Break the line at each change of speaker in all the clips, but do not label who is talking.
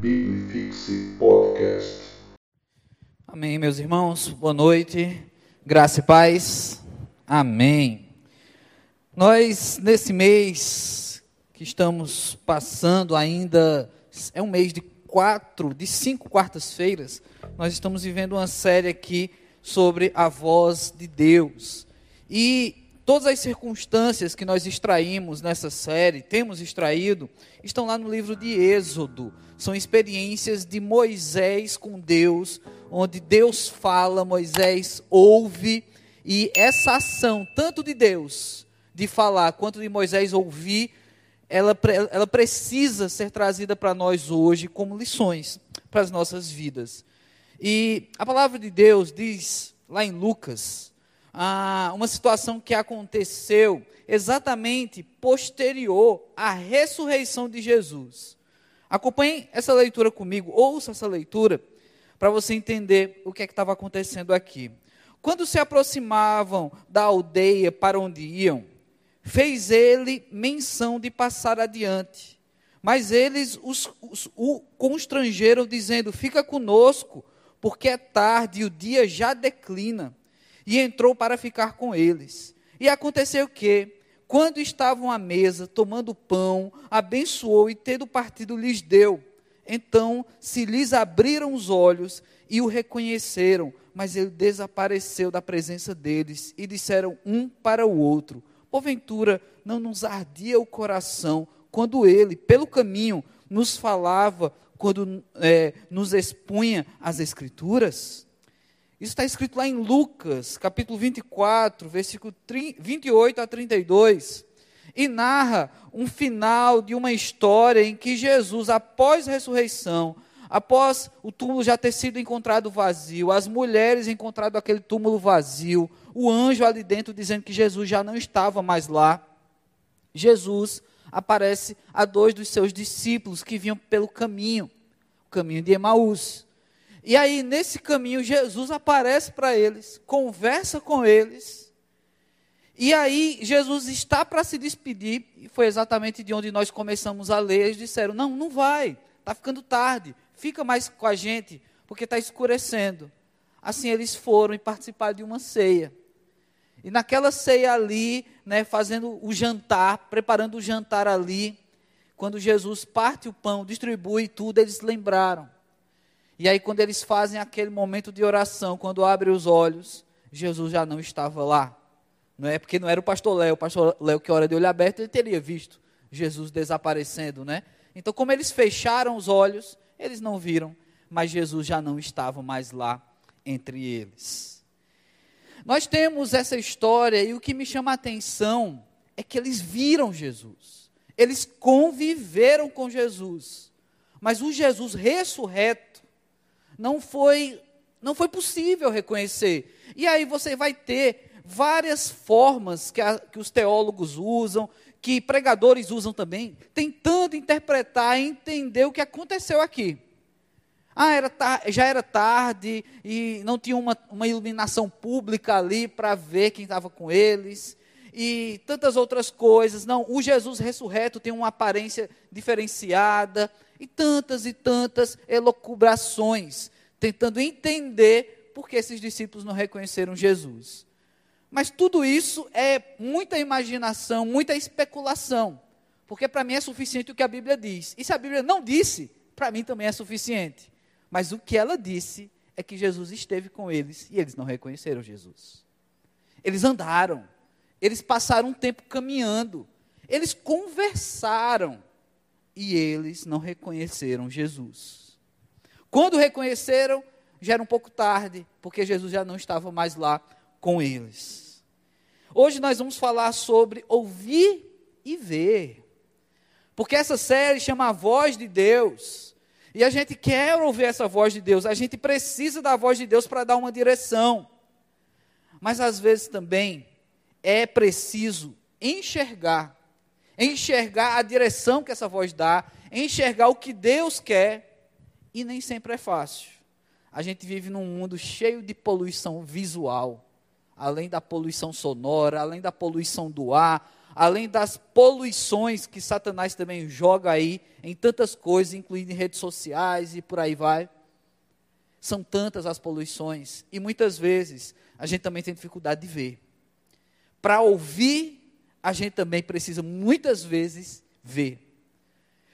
Biblifixe Podcast.
Amém, meus irmãos. Boa noite. Graça e paz. Amém. Nós, nesse mês que estamos passando ainda, é um mês de quatro, de cinco quartas-feiras, nós estamos vivendo uma série aqui sobre a voz de Deus. E Todas as circunstâncias que nós extraímos nessa série, temos extraído, estão lá no livro de Êxodo. São experiências de Moisés com Deus, onde Deus fala, Moisés ouve, e essa ação, tanto de Deus, de falar, quanto de Moisés ouvir, ela, ela precisa ser trazida para nós hoje como lições para as nossas vidas. E a palavra de Deus diz, lá em Lucas, ah, uma situação que aconteceu exatamente posterior à ressurreição de Jesus. Acompanhe essa leitura comigo, ouça essa leitura, para você entender o que é estava acontecendo aqui. Quando se aproximavam da aldeia para onde iam, fez ele menção de passar adiante. Mas eles os, os, o constrangeram, dizendo: Fica conosco, porque é tarde e o dia já declina e entrou para ficar com eles. E aconteceu que, quando estavam à mesa, tomando pão, abençoou e, tendo partido, lhes deu. Então se lhes abriram os olhos e o reconheceram, mas ele desapareceu da presença deles e disseram um para o outro: Porventura não nos ardia o coração quando ele, pelo caminho, nos falava, quando é, nos expunha as Escrituras? Isso está escrito lá em Lucas, capítulo 24, versículo 28 a 32. E narra um final de uma história em que Jesus, após a ressurreição, após o túmulo já ter sido encontrado vazio, as mulheres encontrado aquele túmulo vazio, o anjo ali dentro dizendo que Jesus já não estava mais lá, Jesus aparece a dois dos seus discípulos que vinham pelo caminho, o caminho de Emaús. E aí, nesse caminho, Jesus aparece para eles, conversa com eles. E aí, Jesus está para se despedir, e foi exatamente de onde nós começamos a ler. Eles disseram: Não, não vai, está ficando tarde, fica mais com a gente, porque está escurecendo. Assim, eles foram e participaram de uma ceia. E naquela ceia ali, né, fazendo o jantar, preparando o jantar ali, quando Jesus parte o pão, distribui tudo, eles lembraram e aí, quando eles fazem aquele momento de oração, quando abrem os olhos, Jesus já não estava lá. Não é porque não era o pastor Léo, o pastor Léo que ora de olho aberto, ele teria visto Jesus desaparecendo, né? Então, como eles fecharam os olhos, eles não viram, mas Jesus já não estava mais lá entre eles. Nós temos essa história e o que me chama a atenção é que eles viram Jesus. Eles conviveram com Jesus. Mas o Jesus ressurreto não foi não foi possível reconhecer. E aí você vai ter várias formas que, a, que os teólogos usam, que pregadores usam também, tentando interpretar e entender o que aconteceu aqui. Ah, era já era tarde e não tinha uma, uma iluminação pública ali para ver quem estava com eles e tantas outras coisas. Não, o Jesus ressurreto tem uma aparência diferenciada e tantas e tantas elocubrações, tentando entender por que esses discípulos não reconheceram Jesus. Mas tudo isso é muita imaginação, muita especulação, porque para mim é suficiente o que a Bíblia diz. E se a Bíblia não disse, para mim também é suficiente. Mas o que ela disse é que Jesus esteve com eles e eles não reconheceram Jesus. Eles andaram, eles passaram um tempo caminhando, eles conversaram, e eles não reconheceram Jesus. Quando reconheceram, já era um pouco tarde, porque Jesus já não estava mais lá com eles. Hoje nós vamos falar sobre ouvir e ver. Porque essa série chama A Voz de Deus. E a gente quer ouvir essa voz de Deus, a gente precisa da voz de Deus para dar uma direção. Mas às vezes também é preciso enxergar enxergar a direção que essa voz dá, enxergar o que Deus quer, e nem sempre é fácil. A gente vive num mundo cheio de poluição visual, além da poluição sonora, além da poluição do ar, além das poluições que Satanás também joga aí em tantas coisas, incluindo em redes sociais e por aí vai. São tantas as poluições e muitas vezes a gente também tem dificuldade de ver. Para ouvir, a gente também precisa muitas vezes ver.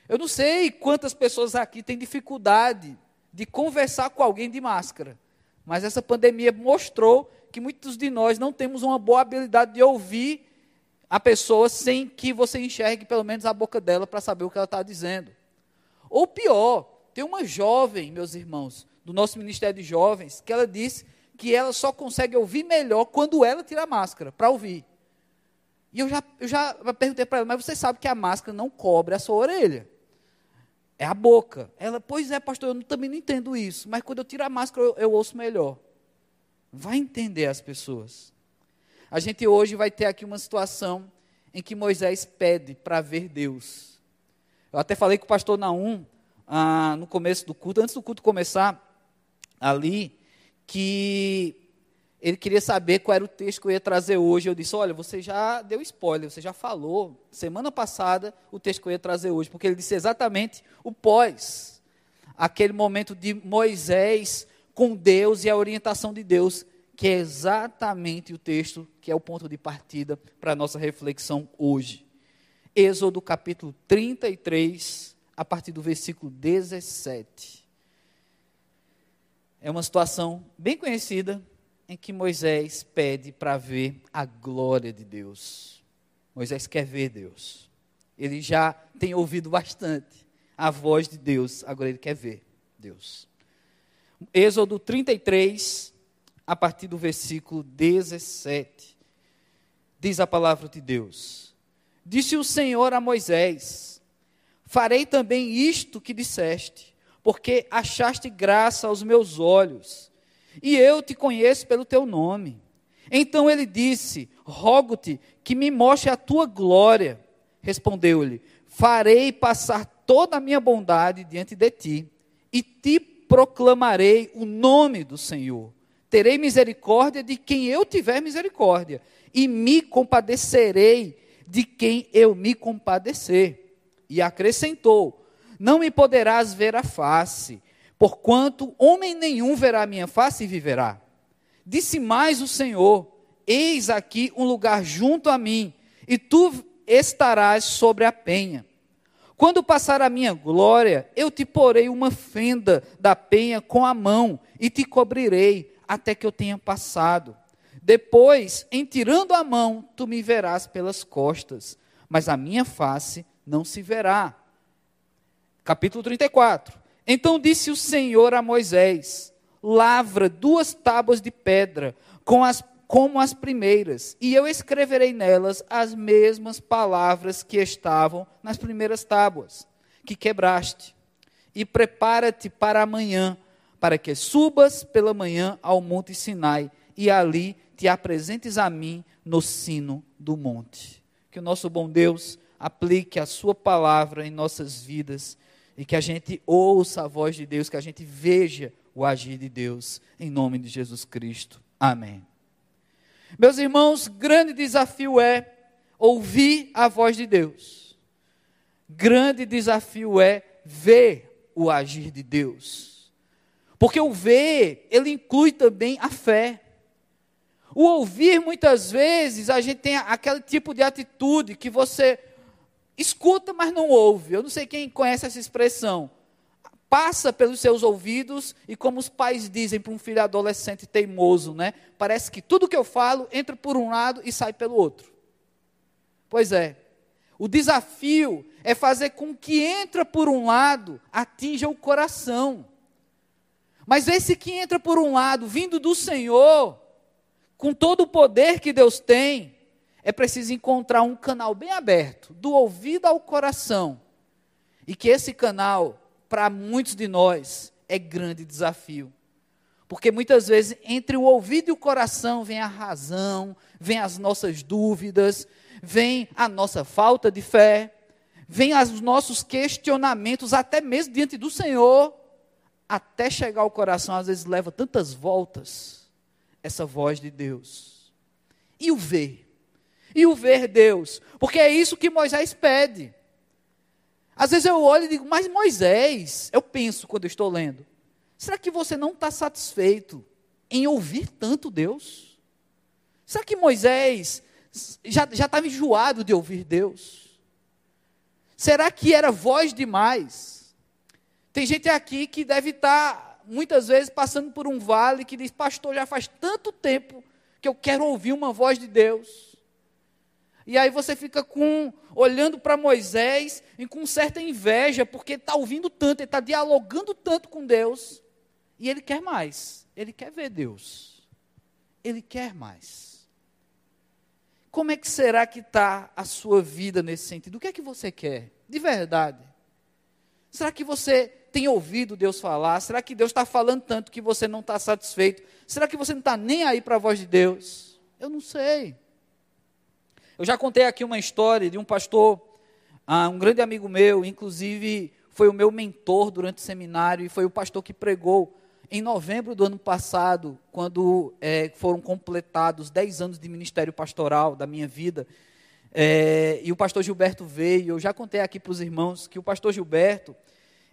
Eu não sei quantas pessoas aqui têm dificuldade de conversar com alguém de máscara, mas essa pandemia mostrou que muitos de nós não temos uma boa habilidade de ouvir a pessoa sem que você enxergue pelo menos a boca dela para saber o que ela está dizendo. Ou pior, tem uma jovem, meus irmãos, do nosso Ministério de Jovens, que ela disse que ela só consegue ouvir melhor quando ela tira a máscara, para ouvir. E eu já, eu já perguntei para ela, mas você sabe que a máscara não cobre a sua orelha. É a boca. Ela, pois é, pastor, eu também não entendo isso, mas quando eu tiro a máscara eu, eu ouço melhor. Vai entender as pessoas. A gente hoje vai ter aqui uma situação em que Moisés pede para ver Deus. Eu até falei com o pastor Naum ah, no começo do culto, antes do culto começar, ali, que ele queria saber qual era o texto que eu ia trazer hoje. Eu disse: Olha, você já deu spoiler, você já falou semana passada o texto que eu ia trazer hoje, porque ele disse exatamente o pós, aquele momento de Moisés com Deus e a orientação de Deus que é exatamente o texto que é o ponto de partida para a nossa reflexão hoje. Êxodo capítulo 33, a partir do versículo 17. É uma situação bem conhecida em que Moisés pede para ver a glória de Deus. Moisés quer ver Deus. Ele já tem ouvido bastante a voz de Deus, agora ele quer ver Deus. Êxodo 33, a partir do versículo 17. Diz a palavra de Deus: Disse o Senhor a Moisés: Farei também isto que disseste, porque achaste graça aos meus olhos, e eu te conheço pelo teu nome. Então ele disse: Rogo-te que me mostre a tua glória. Respondeu-lhe: Farei passar toda a minha bondade diante de ti, e te proclamarei o nome do Senhor terei misericórdia de quem eu tiver misericórdia, e me compadecerei de quem eu me compadecer. E acrescentou: Não me poderás ver a face, porquanto homem nenhum verá a minha face e viverá. Disse mais o Senhor: Eis aqui um lugar junto a mim, e tu estarás sobre a penha. Quando passar a minha glória, eu te porei uma fenda da penha com a mão e te cobrirei até que eu tenha passado. Depois, em tirando a mão, tu me verás pelas costas, mas a minha face não se verá. Capítulo 34. Então disse o Senhor a Moisés: Lavra duas tábuas de pedra, com as, como as primeiras, e eu escreverei nelas as mesmas palavras que estavam nas primeiras tábuas, que quebraste. E prepara-te para amanhã, para que subas pela manhã ao monte Sinai e ali te apresentes a mim no sino do monte. Que o nosso bom Deus aplique a sua palavra em nossas vidas e que a gente ouça a voz de Deus, que a gente veja o agir de Deus, em nome de Jesus Cristo. Amém. Meus irmãos, grande desafio é ouvir a voz de Deus. Grande desafio é ver o agir de Deus. Porque o ver, ele inclui também a fé. O ouvir, muitas vezes, a gente tem aquele tipo de atitude que você escuta, mas não ouve. Eu não sei quem conhece essa expressão. Passa pelos seus ouvidos e, como os pais dizem para um filho adolescente teimoso, né? Parece que tudo que eu falo entra por um lado e sai pelo outro. Pois é. O desafio é fazer com que entra por um lado atinja o coração. Mas esse que entra por um lado, vindo do Senhor, com todo o poder que Deus tem, é preciso encontrar um canal bem aberto, do ouvido ao coração. E que esse canal, para muitos de nós, é grande desafio. Porque muitas vezes entre o ouvido e o coração vem a razão, vem as nossas dúvidas, vem a nossa falta de fé, vem os nossos questionamentos, até mesmo diante do Senhor até chegar ao coração, às vezes leva tantas voltas essa voz de Deus. E o ver? E o ver Deus, porque é isso que Moisés pede. Às vezes eu olho e digo, mas Moisés, eu penso quando eu estou lendo, será que você não está satisfeito em ouvir tanto Deus? Será que Moisés já estava enjoado de ouvir Deus? Será que era voz demais? Tem gente aqui que deve estar, muitas vezes, passando por um vale que diz, pastor, já faz tanto tempo que eu quero ouvir uma voz de Deus. E aí você fica com olhando para Moisés e com certa inveja, porque está ouvindo tanto, ele está dialogando tanto com Deus, e ele quer mais, ele quer ver Deus, ele quer mais. Como é que será que está a sua vida nesse sentido? O que é que você quer, de verdade? Será que você tem ouvido Deus falar? Será que Deus está falando tanto que você não está satisfeito? Será que você não está nem aí para a voz de Deus? Eu não sei. Eu já contei aqui uma história de um pastor, ah, um grande amigo meu, inclusive foi o meu mentor durante o seminário e foi o pastor que pregou em novembro do ano passado, quando é, foram completados 10 anos de ministério pastoral da minha vida. É, e o pastor Gilberto veio. Eu já contei aqui para os irmãos que o pastor Gilberto,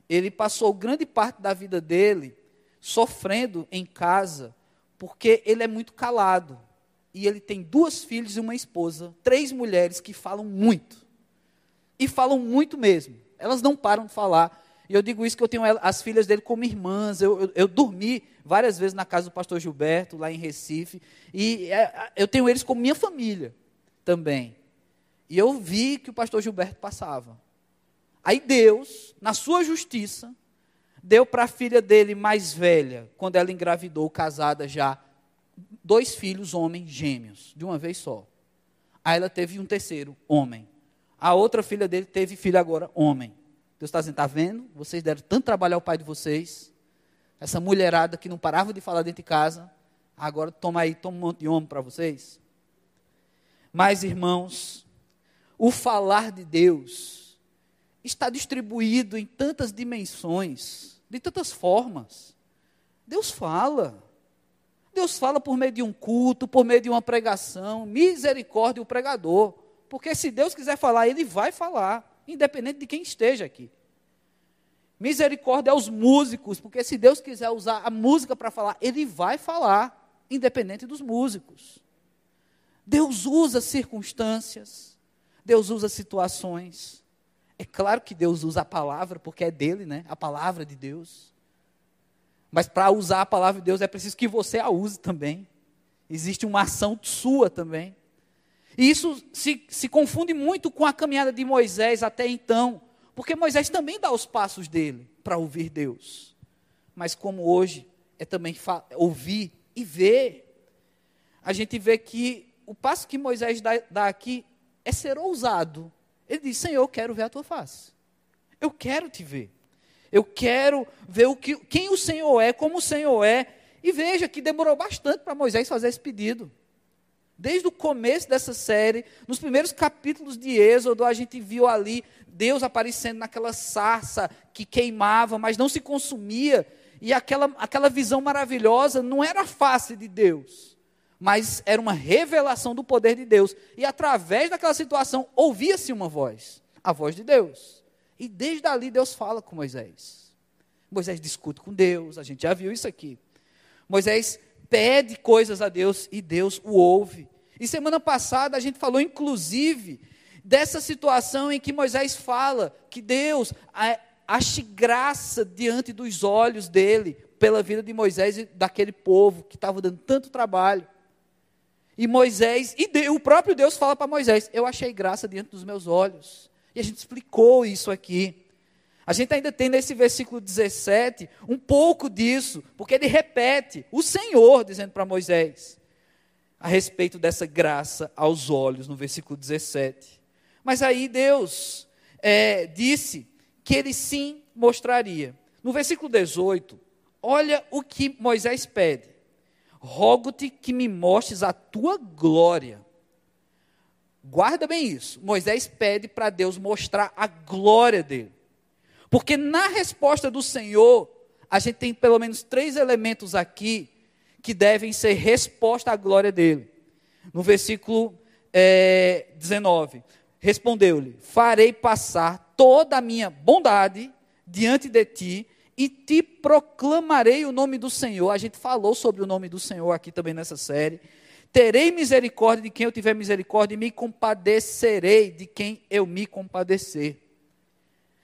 ele passou grande parte da vida dele sofrendo em casa, porque ele é muito calado e ele tem duas filhas e uma esposa, três mulheres que falam muito. E falam muito mesmo. Elas não param de falar. E eu digo isso que eu tenho as filhas dele como irmãs. Eu, eu, eu dormi várias vezes na casa do pastor Gilberto, lá em Recife. E é, eu tenho eles como minha família também. E eu vi que o pastor Gilberto passava. Aí Deus, na sua justiça, deu para a filha dele mais velha, quando ela engravidou, casada já, dois filhos, homens, gêmeos, de uma vez só. Aí ela teve um terceiro, homem. A outra filha dele teve filho agora, homem. Deus está dizendo, está vendo? Vocês deram tanto trabalho ao pai de vocês. Essa mulherada que não parava de falar dentro de casa. Agora toma aí, toma um monte de homem para vocês. Mas, irmãos, o falar de Deus está distribuído em tantas dimensões, de tantas formas. Deus fala. Deus fala por meio de um culto, por meio de uma pregação, misericórdia o pregador. Porque se Deus quiser falar, Ele vai falar, independente de quem esteja aqui. Misericórdia aos músicos, porque se Deus quiser usar a música para falar, Ele vai falar, independente dos músicos. Deus usa circunstâncias, Deus usa situações. É claro que Deus usa a palavra, porque é dele, né? A palavra de Deus. Mas para usar a palavra de Deus é preciso que você a use também. Existe uma ação sua também. E isso se, se confunde muito com a caminhada de Moisés até então, porque Moisés também dá os passos dele para ouvir Deus. Mas como hoje é também ouvir e ver, a gente vê que o passo que Moisés dá, dá aqui é ser ousado. Ele diz: Senhor, eu quero ver a tua face. Eu quero te ver. Eu quero ver o que, quem o Senhor é, como o Senhor é. E veja que demorou bastante para Moisés fazer esse pedido. Desde o começo dessa série, nos primeiros capítulos de Êxodo, a gente viu ali Deus aparecendo naquela sarça que queimava, mas não se consumia. E aquela, aquela visão maravilhosa não era face de Deus, mas era uma revelação do poder de Deus. E através daquela situação, ouvia-se uma voz a voz de Deus. E desde ali Deus fala com Moisés. Moisés discute com Deus, a gente já viu isso aqui. Moisés pede coisas a Deus e Deus o ouve. E semana passada a gente falou, inclusive, dessa situação em que Moisés fala que Deus ache graça diante dos olhos dele pela vida de Moisés e daquele povo que estava dando tanto trabalho. E Moisés, e o próprio Deus fala para Moisés: Eu achei graça diante dos meus olhos. E a gente explicou isso aqui. A gente ainda tem nesse versículo 17 um pouco disso, porque ele repete o Senhor dizendo para Moisés a respeito dessa graça aos olhos, no versículo 17. Mas aí Deus é, disse que ele sim mostraria. No versículo 18, olha o que Moisés pede: Rogo-te que me mostres a tua glória Guarda bem isso. Moisés pede para Deus mostrar a glória dele. Porque na resposta do Senhor, a gente tem pelo menos três elementos aqui que devem ser resposta à glória dele. No versículo é, 19: Respondeu-lhe: Farei passar toda a minha bondade diante de ti e te proclamarei o nome do Senhor. A gente falou sobre o nome do Senhor aqui também nessa série. Terei misericórdia de quem eu tiver misericórdia e me compadecerei de quem eu me compadecer.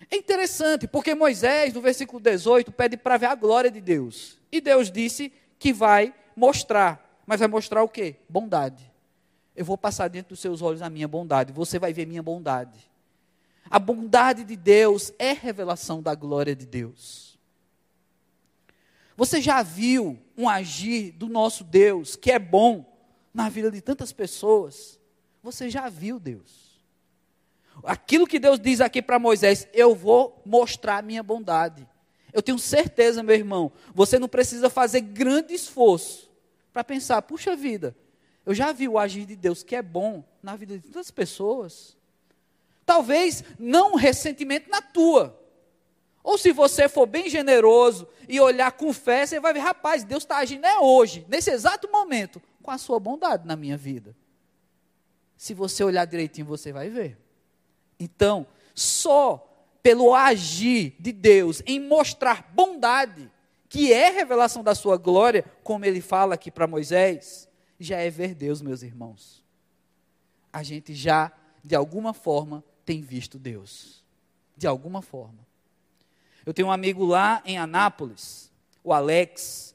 É interessante, porque Moisés, no versículo 18, pede para ver a glória de Deus. E Deus disse que vai mostrar. Mas vai mostrar o quê? Bondade. Eu vou passar dentro dos seus olhos a minha bondade. Você vai ver minha bondade. A bondade de Deus é revelação da glória de Deus. Você já viu um agir do nosso Deus que é bom na vida de tantas pessoas? Você já viu Deus. Aquilo que Deus diz aqui para Moisés, eu vou mostrar a minha bondade. Eu tenho certeza, meu irmão, você não precisa fazer grande esforço para pensar, puxa vida, eu já vi o agir de Deus que é bom na vida de tantas pessoas. Talvez não recentemente na tua. Ou se você for bem generoso e olhar com fé, você vai ver, rapaz, Deus está agindo é hoje, nesse exato momento, com a sua bondade na minha vida. Se você olhar direitinho, você vai ver. Então, só pelo agir de Deus em mostrar bondade, que é revelação da sua glória, como ele fala aqui para Moisés, já é ver Deus, meus irmãos. A gente já, de alguma forma, tem visto Deus. De alguma forma. Eu tenho um amigo lá em Anápolis, o Alex.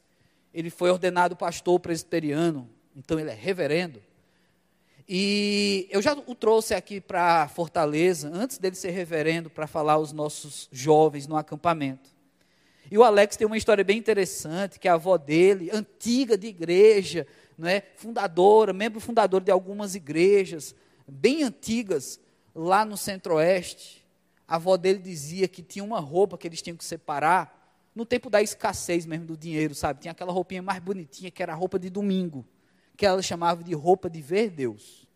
Ele foi ordenado pastor presbiteriano, então ele é reverendo. E eu já o trouxe aqui para Fortaleza, antes dele ser reverendo, para falar aos nossos jovens no acampamento. E o Alex tem uma história bem interessante, que a avó dele, antiga de igreja, não é, fundadora, membro fundador de algumas igrejas bem antigas lá no Centro-Oeste. A avó dele dizia que tinha uma roupa que eles tinham que separar no tempo da escassez mesmo do dinheiro, sabe? Tinha aquela roupinha mais bonitinha que era a roupa de domingo, que ela chamava de roupa de ver Deus.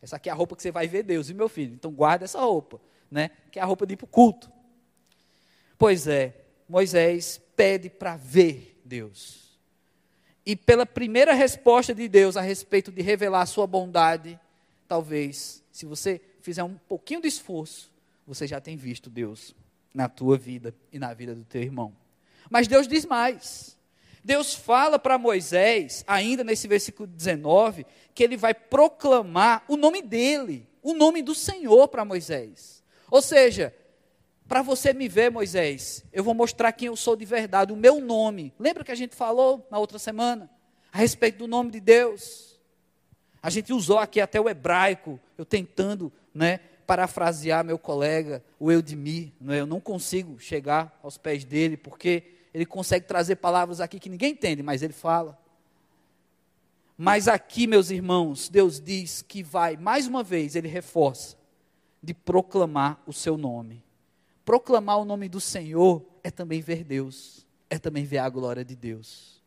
Essa aqui é a roupa que você vai ver Deus, viu, meu filho? Então guarda essa roupa, né? Que é a roupa de ir para o culto. Pois é, Moisés pede para ver Deus. E pela primeira resposta de Deus a respeito de revelar a sua bondade, talvez, se você fizer um pouquinho de esforço, você já tem visto Deus na tua vida e na vida do teu irmão. Mas Deus diz mais. Deus fala para Moisés, ainda nesse versículo 19, que ele vai proclamar o nome dele, o nome do Senhor para Moisés. Ou seja, para você me ver, Moisés, eu vou mostrar quem eu sou de verdade, o meu nome. Lembra que a gente falou na outra semana a respeito do nome de Deus? A gente usou aqui até o hebraico, eu tentando, né, parafrasear meu colega, o Eudemir, né, eu não consigo chegar aos pés dele, porque ele consegue trazer palavras aqui que ninguém entende, mas ele fala. Mas aqui, meus irmãos, Deus diz que vai, mais uma vez, ele reforça, de proclamar o seu nome proclamar o nome do Senhor é também ver Deus, é também ver a glória de Deus.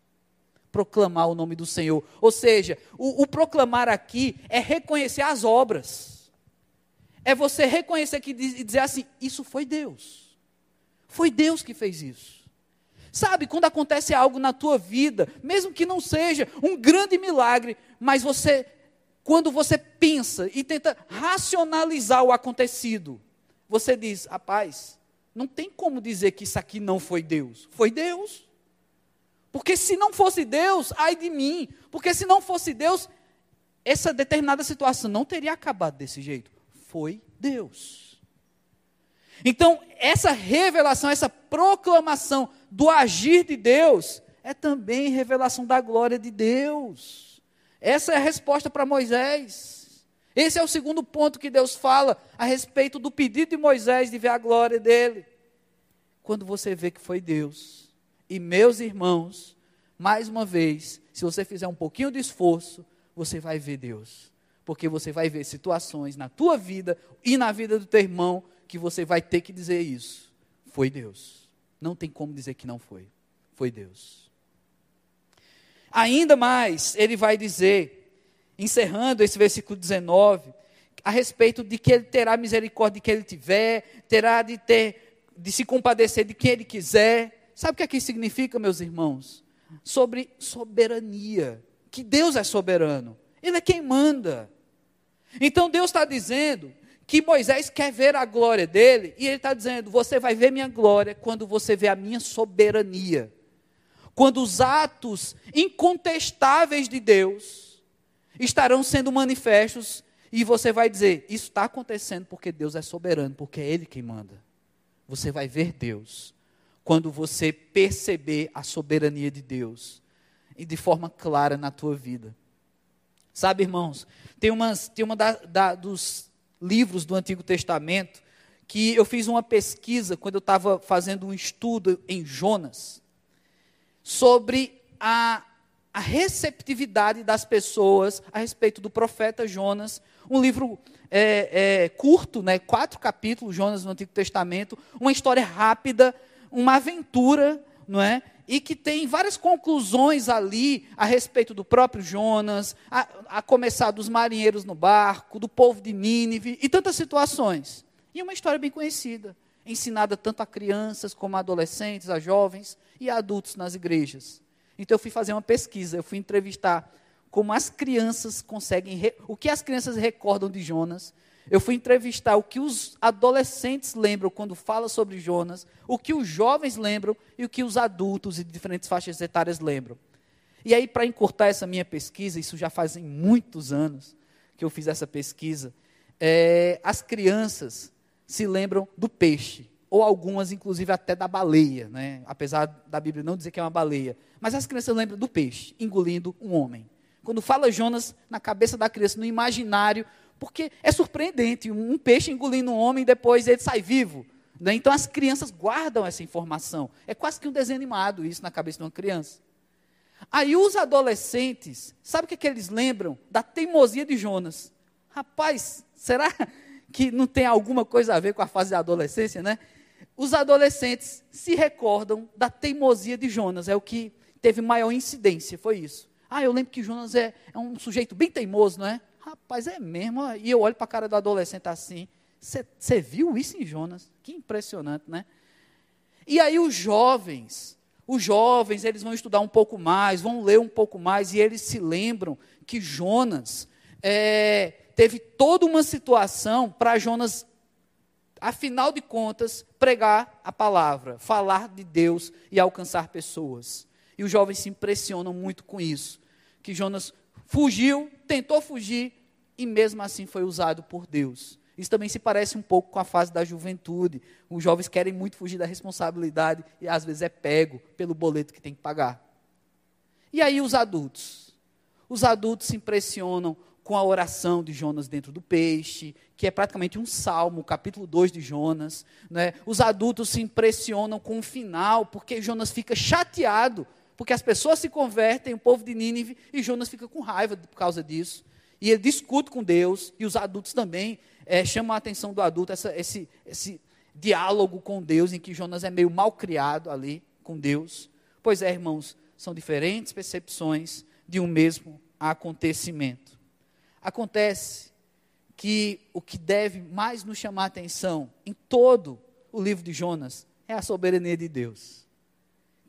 Proclamar o nome do Senhor. Ou seja, o, o proclamar aqui é reconhecer as obras. É você reconhecer que, e dizer assim: isso foi Deus. Foi Deus que fez isso. Sabe, quando acontece algo na tua vida, mesmo que não seja um grande milagre, mas você, quando você pensa e tenta racionalizar o acontecido, você diz, rapaz, não tem como dizer que isso aqui não foi Deus. Foi Deus. Porque se não fosse Deus, ai de mim. Porque se não fosse Deus, essa determinada situação não teria acabado desse jeito. Foi Deus. Então, essa revelação, essa proclamação do agir de Deus, é também revelação da glória de Deus. Essa é a resposta para Moisés. Esse é o segundo ponto que Deus fala a respeito do pedido de Moisés de ver a glória dele. Quando você vê que foi Deus. E meus irmãos, mais uma vez, se você fizer um pouquinho de esforço, você vai ver Deus. Porque você vai ver situações na tua vida e na vida do teu irmão que você vai ter que dizer isso. Foi Deus. Não tem como dizer que não foi. Foi Deus. Ainda mais, ele vai dizer encerrando esse versículo 19, a respeito de que ele terá misericórdia de quem ele tiver, terá de ter, de se compadecer de quem ele quiser. Sabe o que aqui significa, meus irmãos? Sobre soberania. Que Deus é soberano. Ele é quem manda. Então Deus está dizendo que Moisés quer ver a glória dele, e ele está dizendo: Você vai ver minha glória quando você vê a minha soberania. Quando os atos incontestáveis de Deus estarão sendo manifestos, e você vai dizer: Isso está acontecendo porque Deus é soberano, porque é Ele quem manda. Você vai ver Deus quando você perceber a soberania de Deus e de forma clara na tua vida. Sabe, irmãos, tem, umas, tem uma da, da, dos livros do Antigo Testamento que eu fiz uma pesquisa quando eu estava fazendo um estudo em Jonas sobre a, a receptividade das pessoas a respeito do profeta Jonas. Um livro é, é, curto, né, quatro capítulos, Jonas no Antigo Testamento, uma história rápida, uma aventura, não é? E que tem várias conclusões ali a respeito do próprio Jonas, a, a começar dos marinheiros no barco, do povo de Nínive e tantas situações. E uma história bem conhecida, ensinada tanto a crianças como a adolescentes, a jovens e a adultos nas igrejas. Então eu fui fazer uma pesquisa, eu fui entrevistar como as crianças conseguem, o que as crianças recordam de Jonas, eu fui entrevistar o que os adolescentes lembram quando fala sobre Jonas, o que os jovens lembram e o que os adultos e diferentes faixas etárias lembram. E aí, para encurtar essa minha pesquisa, isso já fazem muitos anos que eu fiz essa pesquisa, é, as crianças se lembram do peixe, ou algumas, inclusive, até da baleia, né? apesar da Bíblia não dizer que é uma baleia. Mas as crianças lembram do peixe engolindo um homem. Quando fala Jonas, na cabeça da criança, no imaginário, porque é surpreendente, um peixe engolindo um homem e depois ele sai vivo. Né? Então as crianças guardam essa informação. É quase que um desenho animado isso na cabeça de uma criança. Aí os adolescentes, sabe o que, é que eles lembram? Da teimosia de Jonas. Rapaz, será que não tem alguma coisa a ver com a fase da adolescência, né? Os adolescentes se recordam da teimosia de Jonas, é o que teve maior incidência, foi isso. Ah, eu lembro que Jonas é, é um sujeito bem teimoso, não é? Rapaz, é mesmo. E eu olho para a cara do adolescente assim. Você viu isso em Jonas? Que impressionante, né? E aí os jovens, os jovens, eles vão estudar um pouco mais, vão ler um pouco mais, e eles se lembram que Jonas é, teve toda uma situação para Jonas, afinal de contas, pregar a palavra, falar de Deus e alcançar pessoas. E os jovens se impressionam muito com isso. Que Jonas fugiu, tentou fugir e mesmo assim foi usado por Deus. Isso também se parece um pouco com a fase da juventude. Os jovens querem muito fugir da responsabilidade e às vezes é pego pelo boleto que tem que pagar. E aí os adultos? Os adultos se impressionam com a oração de Jonas dentro do peixe, que é praticamente um salmo, capítulo 2 de Jonas. Né? Os adultos se impressionam com o final, porque Jonas fica chateado porque as pessoas se convertem, o povo de Nínive, e Jonas fica com raiva por causa disso. E ele discute com Deus, e os adultos também é, chamam a atenção do adulto, essa, esse, esse diálogo com Deus, em que Jonas é meio mal criado ali com Deus. Pois é, irmãos, são diferentes percepções de um mesmo acontecimento. Acontece que o que deve mais nos chamar a atenção em todo o livro de Jonas é a soberania de Deus.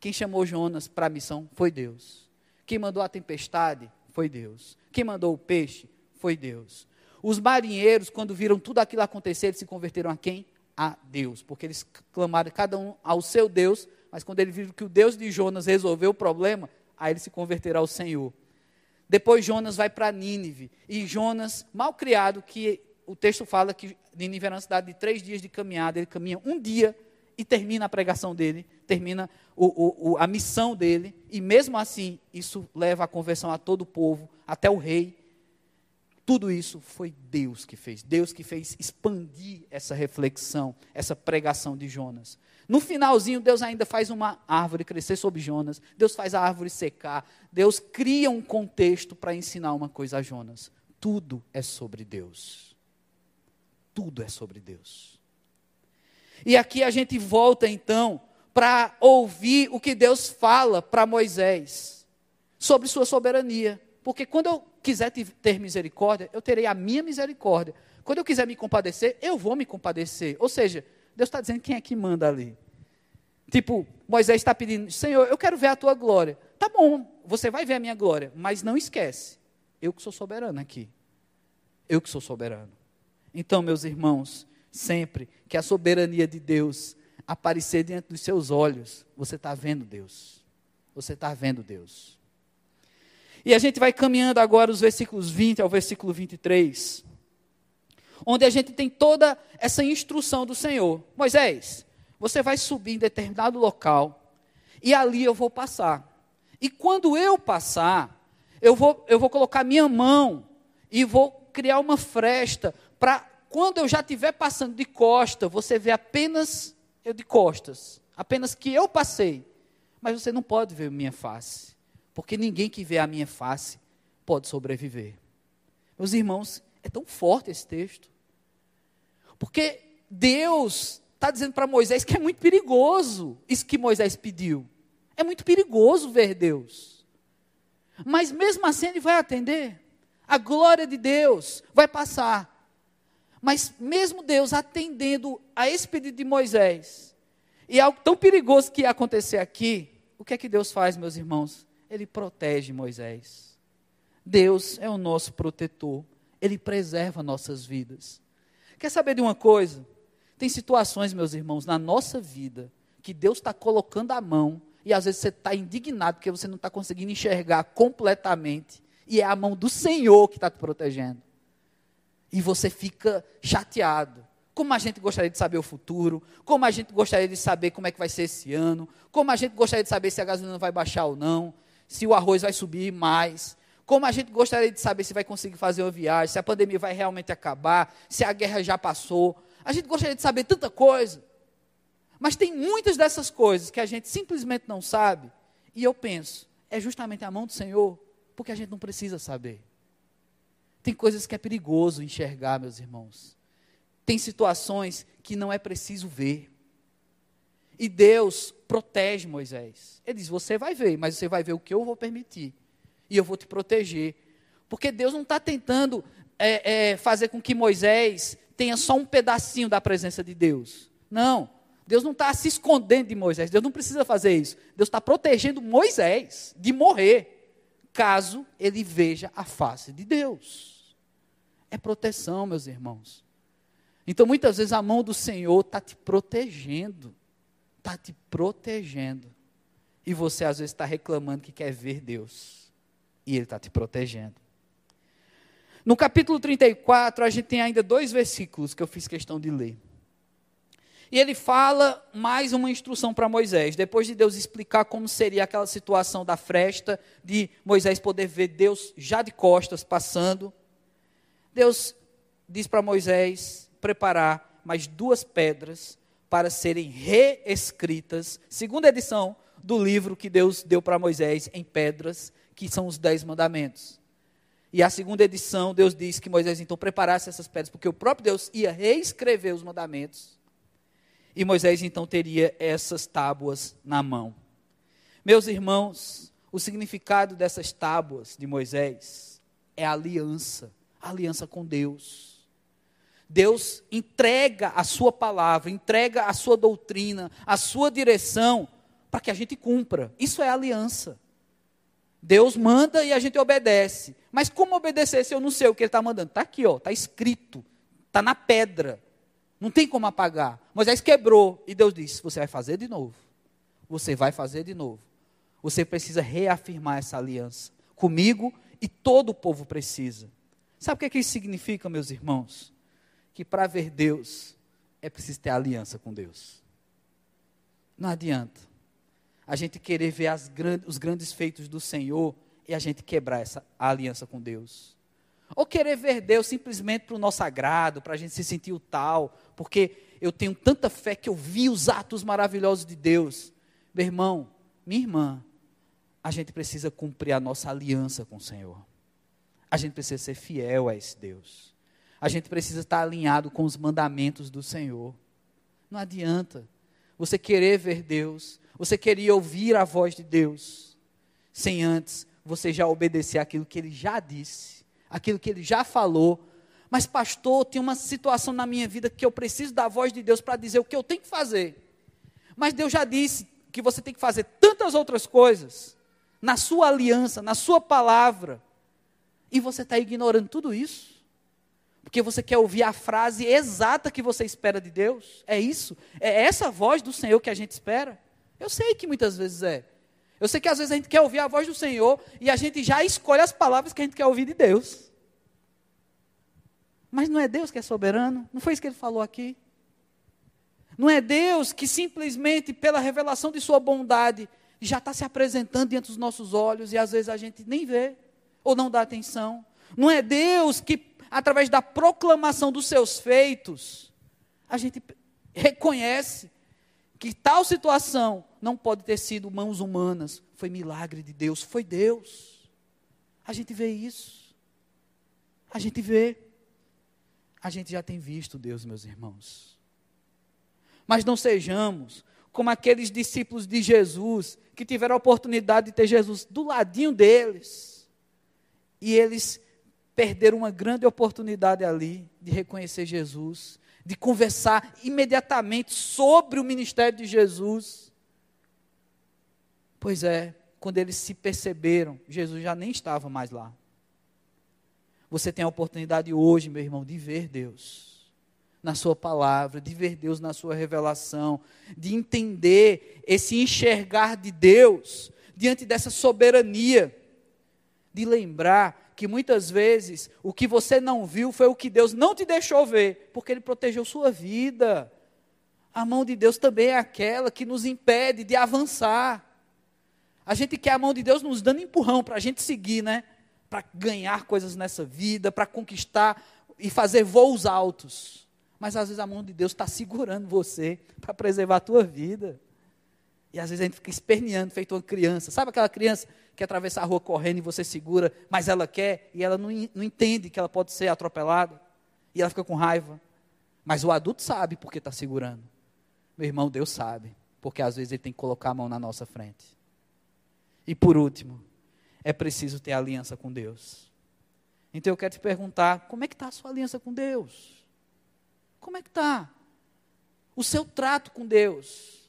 Quem chamou Jonas para a missão foi Deus. Quem mandou a tempestade foi Deus. Quem mandou o peixe foi Deus. Os marinheiros, quando viram tudo aquilo acontecer, eles se converteram a quem? A Deus. Porque eles clamaram cada um ao seu Deus, mas quando eles viram que o Deus de Jonas resolveu o problema, aí eles se converteram ao Senhor. Depois Jonas vai para Nínive. E Jonas, mal criado, que o texto fala que Nínive era uma cidade de três dias de caminhada, ele caminha um dia e termina a pregação dele, termina o, o, a missão dele, e mesmo assim, isso leva à conversão a todo o povo, até o rei. Tudo isso foi Deus que fez, Deus que fez expandir essa reflexão, essa pregação de Jonas. No finalzinho, Deus ainda faz uma árvore crescer sobre Jonas, Deus faz a árvore secar, Deus cria um contexto para ensinar uma coisa a Jonas. Tudo é sobre Deus. Tudo é sobre Deus. E aqui a gente volta então para ouvir o que Deus fala para Moisés sobre sua soberania. Porque quando eu quiser ter misericórdia, eu terei a minha misericórdia. Quando eu quiser me compadecer, eu vou me compadecer. Ou seja, Deus está dizendo quem é que manda ali. Tipo, Moisés está pedindo, Senhor, eu quero ver a tua glória. Tá bom, você vai ver a minha glória, mas não esquece, eu que sou soberano aqui. Eu que sou soberano. Então, meus irmãos, sempre que a soberania de Deus aparecer diante dos seus olhos, você está vendo Deus. Você está vendo Deus. E a gente vai caminhando agora os versículos 20 ao versículo 23, onde a gente tem toda essa instrução do Senhor. Moisés, você vai subir em determinado local e ali eu vou passar. E quando eu passar, eu vou, eu vou colocar minha mão e vou criar uma fresta para quando eu já estiver passando de costa, você vê apenas eu de costas, apenas que eu passei, mas você não pode ver minha face, porque ninguém que vê a minha face pode sobreviver. Meus irmãos, é tão forte esse texto, porque Deus está dizendo para Moisés que é muito perigoso isso que Moisés pediu. É muito perigoso ver Deus. Mas mesmo assim ele vai atender. A glória de Deus vai passar. Mas mesmo Deus atendendo a esse pedido de Moisés, e algo tão perigoso que ia acontecer aqui, o que é que Deus faz, meus irmãos? Ele protege Moisés. Deus é o nosso protetor. Ele preserva nossas vidas. Quer saber de uma coisa? Tem situações, meus irmãos, na nossa vida, que Deus está colocando a mão, e às vezes você está indignado porque você não está conseguindo enxergar completamente, e é a mão do Senhor que está te protegendo e você fica chateado. Como a gente gostaria de saber o futuro, como a gente gostaria de saber como é que vai ser esse ano, como a gente gostaria de saber se a gasolina vai baixar ou não, se o arroz vai subir mais, como a gente gostaria de saber se vai conseguir fazer uma viagem, se a pandemia vai realmente acabar, se a guerra já passou. A gente gostaria de saber tanta coisa. Mas tem muitas dessas coisas que a gente simplesmente não sabe, e eu penso, é justamente a mão do Senhor, porque a gente não precisa saber. Tem coisas que é perigoso enxergar, meus irmãos. Tem situações que não é preciso ver. E Deus protege Moisés. Ele diz: Você vai ver, mas você vai ver o que eu vou permitir. E eu vou te proteger. Porque Deus não está tentando é, é, fazer com que Moisés tenha só um pedacinho da presença de Deus. Não. Deus não está se escondendo de Moisés. Deus não precisa fazer isso. Deus está protegendo Moisés de morrer, caso ele veja a face de Deus é proteção, meus irmãos. Então, muitas vezes, a mão do Senhor está te protegendo. Está te protegendo. E você, às vezes, está reclamando que quer ver Deus. E Ele está te protegendo. No capítulo 34, a gente tem ainda dois versículos que eu fiz questão de ler. E ele fala mais uma instrução para Moisés. Depois de Deus explicar como seria aquela situação da fresta, de Moisés poder ver Deus já de costas passando. Deus diz para Moisés preparar mais duas pedras para serem reescritas, segunda edição do livro que Deus deu para Moisés em pedras, que são os Dez Mandamentos. E a segunda edição, Deus diz que Moisés então preparasse essas pedras, porque o próprio Deus ia reescrever os mandamentos. E Moisés então teria essas tábuas na mão. Meus irmãos, o significado dessas tábuas de Moisés é aliança aliança com Deus. Deus entrega a sua palavra, entrega a sua doutrina, a sua direção, para que a gente cumpra. Isso é aliança. Deus manda e a gente obedece. Mas como obedecer se eu não sei o que Ele está mandando? Está aqui, está escrito, está na pedra. Não tem como apagar. Moisés quebrou e Deus disse: Você vai fazer de novo. Você vai fazer de novo. Você precisa reafirmar essa aliança comigo e todo o povo precisa. Sabe o que, é que isso significa, meus irmãos? Que para ver Deus é preciso ter aliança com Deus. Não adianta a gente querer ver grandes, os grandes feitos do Senhor e a gente quebrar essa aliança com Deus. Ou querer ver Deus simplesmente para o nosso agrado, para a gente se sentir o tal, porque eu tenho tanta fé que eu vi os atos maravilhosos de Deus. Meu irmão, minha irmã, a gente precisa cumprir a nossa aliança com o Senhor. A gente precisa ser fiel a esse Deus. A gente precisa estar alinhado com os mandamentos do Senhor. Não adianta você querer ver Deus, você querer ouvir a voz de Deus, sem antes você já obedecer aquilo que ele já disse, aquilo que ele já falou. Mas, pastor, tem uma situação na minha vida que eu preciso da voz de Deus para dizer o que eu tenho que fazer. Mas Deus já disse que você tem que fazer tantas outras coisas, na sua aliança, na sua palavra. E você está ignorando tudo isso. Porque você quer ouvir a frase exata que você espera de Deus? É isso? É essa voz do Senhor que a gente espera? Eu sei que muitas vezes é. Eu sei que às vezes a gente quer ouvir a voz do Senhor e a gente já escolhe as palavras que a gente quer ouvir de Deus. Mas não é Deus que é soberano? Não foi isso que ele falou aqui? Não é Deus que simplesmente pela revelação de Sua bondade já está se apresentando diante dos nossos olhos e às vezes a gente nem vê ou não dá atenção. Não é Deus que, através da proclamação dos seus feitos, a gente reconhece que tal situação não pode ter sido mãos humanas, foi milagre de Deus, foi Deus. A gente vê isso. A gente vê. A gente já tem visto Deus, meus irmãos. Mas não sejamos como aqueles discípulos de Jesus que tiveram a oportunidade de ter Jesus do ladinho deles. E eles perderam uma grande oportunidade ali de reconhecer Jesus, de conversar imediatamente sobre o ministério de Jesus. Pois é, quando eles se perceberam, Jesus já nem estava mais lá. Você tem a oportunidade hoje, meu irmão, de ver Deus na Sua palavra, de ver Deus na Sua revelação, de entender esse enxergar de Deus diante dessa soberania, de lembrar que muitas vezes o que você não viu foi o que Deus não te deixou ver, porque Ele protegeu sua vida. A mão de Deus também é aquela que nos impede de avançar. A gente quer a mão de Deus nos dando empurrão para a gente seguir, né? Para ganhar coisas nessa vida, para conquistar e fazer voos altos mas às vezes a mão de Deus está segurando você para preservar a tua vida. E às vezes a gente fica esperneando, feito uma criança. Sabe aquela criança que atravessa a rua correndo e você segura, mas ela quer e ela não, não entende que ela pode ser atropelada. E ela fica com raiva. Mas o adulto sabe porque está segurando. Meu irmão, Deus sabe. Porque às vezes ele tem que colocar a mão na nossa frente. E por último, é preciso ter aliança com Deus. Então eu quero te perguntar: como é que está a sua aliança com Deus? Como é que está? O seu trato com Deus.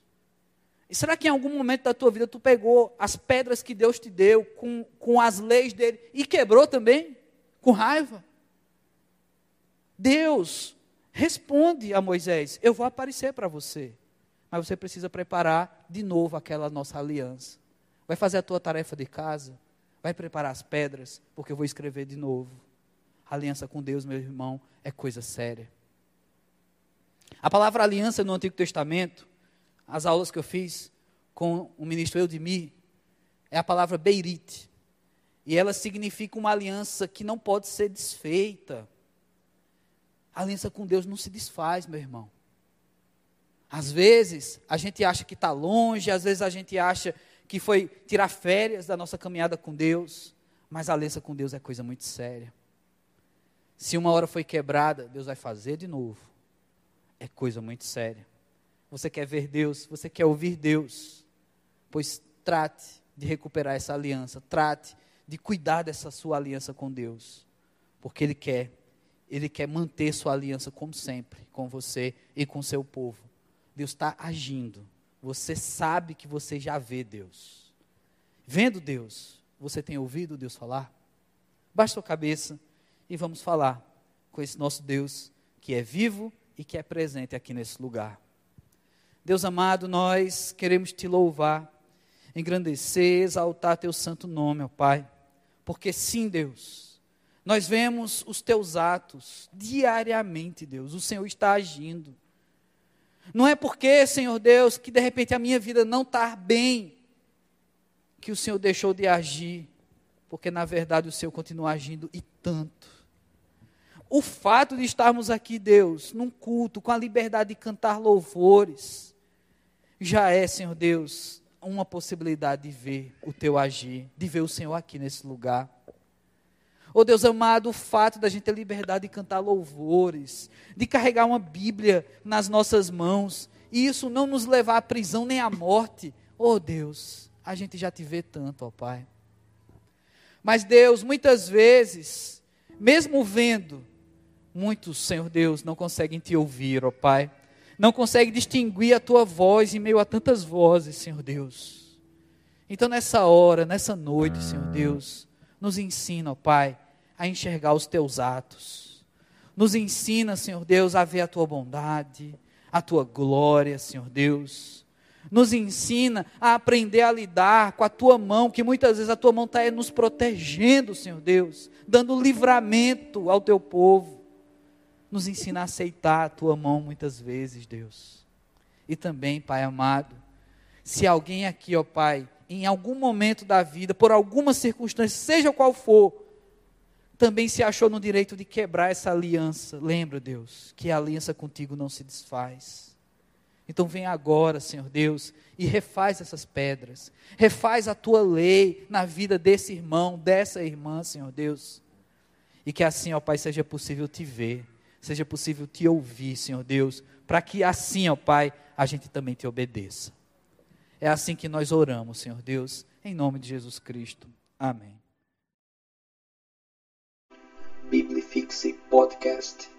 E será que em algum momento da tua vida tu pegou as pedras que Deus te deu com, com as leis dele e quebrou também? Com raiva? Deus responde a Moisés: Eu vou aparecer para você. Mas você precisa preparar de novo aquela nossa aliança. Vai fazer a tua tarefa de casa. Vai preparar as pedras, porque eu vou escrever de novo. A aliança com Deus, meu irmão, é coisa séria. A palavra aliança no Antigo Testamento, as aulas que eu fiz com o ministro Eudemir, é a palavra Beirit. E ela significa uma aliança que não pode ser desfeita. A aliança com Deus não se desfaz, meu irmão. Às vezes a gente acha que está longe, às vezes a gente acha que foi tirar férias da nossa caminhada com Deus, mas a aliança com Deus é coisa muito séria. Se uma hora foi quebrada, Deus vai fazer de novo é coisa muito séria. Você quer ver Deus, você quer ouvir Deus, pois trate de recuperar essa aliança, trate de cuidar dessa sua aliança com Deus, porque Ele quer, Ele quer manter sua aliança como sempre, com você e com seu povo. Deus está agindo, você sabe que você já vê Deus. Vendo Deus, você tem ouvido Deus falar? Baixe sua cabeça e vamos falar com esse nosso Deus que é vivo e que é presente aqui nesse lugar. Deus amado, nós queremos te louvar, engrandecer, exaltar teu santo nome, ó Pai, porque sim, Deus, nós vemos os teus atos diariamente, Deus, o Senhor está agindo. Não é porque, Senhor Deus, que de repente a minha vida não está bem, que o Senhor deixou de agir, porque na verdade o Senhor continua agindo e tanto. O fato de estarmos aqui, Deus, num culto, com a liberdade de cantar louvores, já é, Senhor Deus, uma possibilidade de ver o teu agir, de ver o Senhor aqui nesse lugar. Oh Deus amado, o fato da gente ter liberdade de cantar louvores, de carregar uma Bíblia nas nossas mãos, e isso não nos levar à prisão nem à morte. Oh Deus, a gente já te vê tanto, ó Pai. Mas Deus, muitas vezes, mesmo vendo, Muitos, Senhor Deus, não conseguem te ouvir, ó Pai. Não conseguem distinguir a tua voz em meio a tantas vozes, Senhor Deus. Então, nessa hora, nessa noite, Senhor Deus, nos ensina, ó Pai, a enxergar os teus atos. Nos ensina, Senhor Deus, a ver a tua bondade, a tua glória, Senhor Deus. Nos ensina a aprender a lidar com a tua mão, que muitas vezes a tua mão está nos protegendo, Senhor Deus, dando livramento ao teu povo. Nos ensina a aceitar a tua mão muitas vezes, Deus. E também, Pai amado, se alguém aqui, ó Pai, em algum momento da vida, por alguma circunstância, seja qual for, também se achou no direito de quebrar essa aliança. Lembra, Deus, que a aliança contigo não se desfaz. Então vem agora, Senhor Deus, e refaz essas pedras. Refaz a tua lei na vida desse irmão, dessa irmã, Senhor Deus. E que assim, ó Pai, seja possível te ver, seja possível te ouvir, Senhor Deus, para que assim, ó Pai, a gente também te obedeça. É assim que nós oramos, Senhor Deus, em nome de Jesus Cristo. Amém.
Biblifixe Podcast.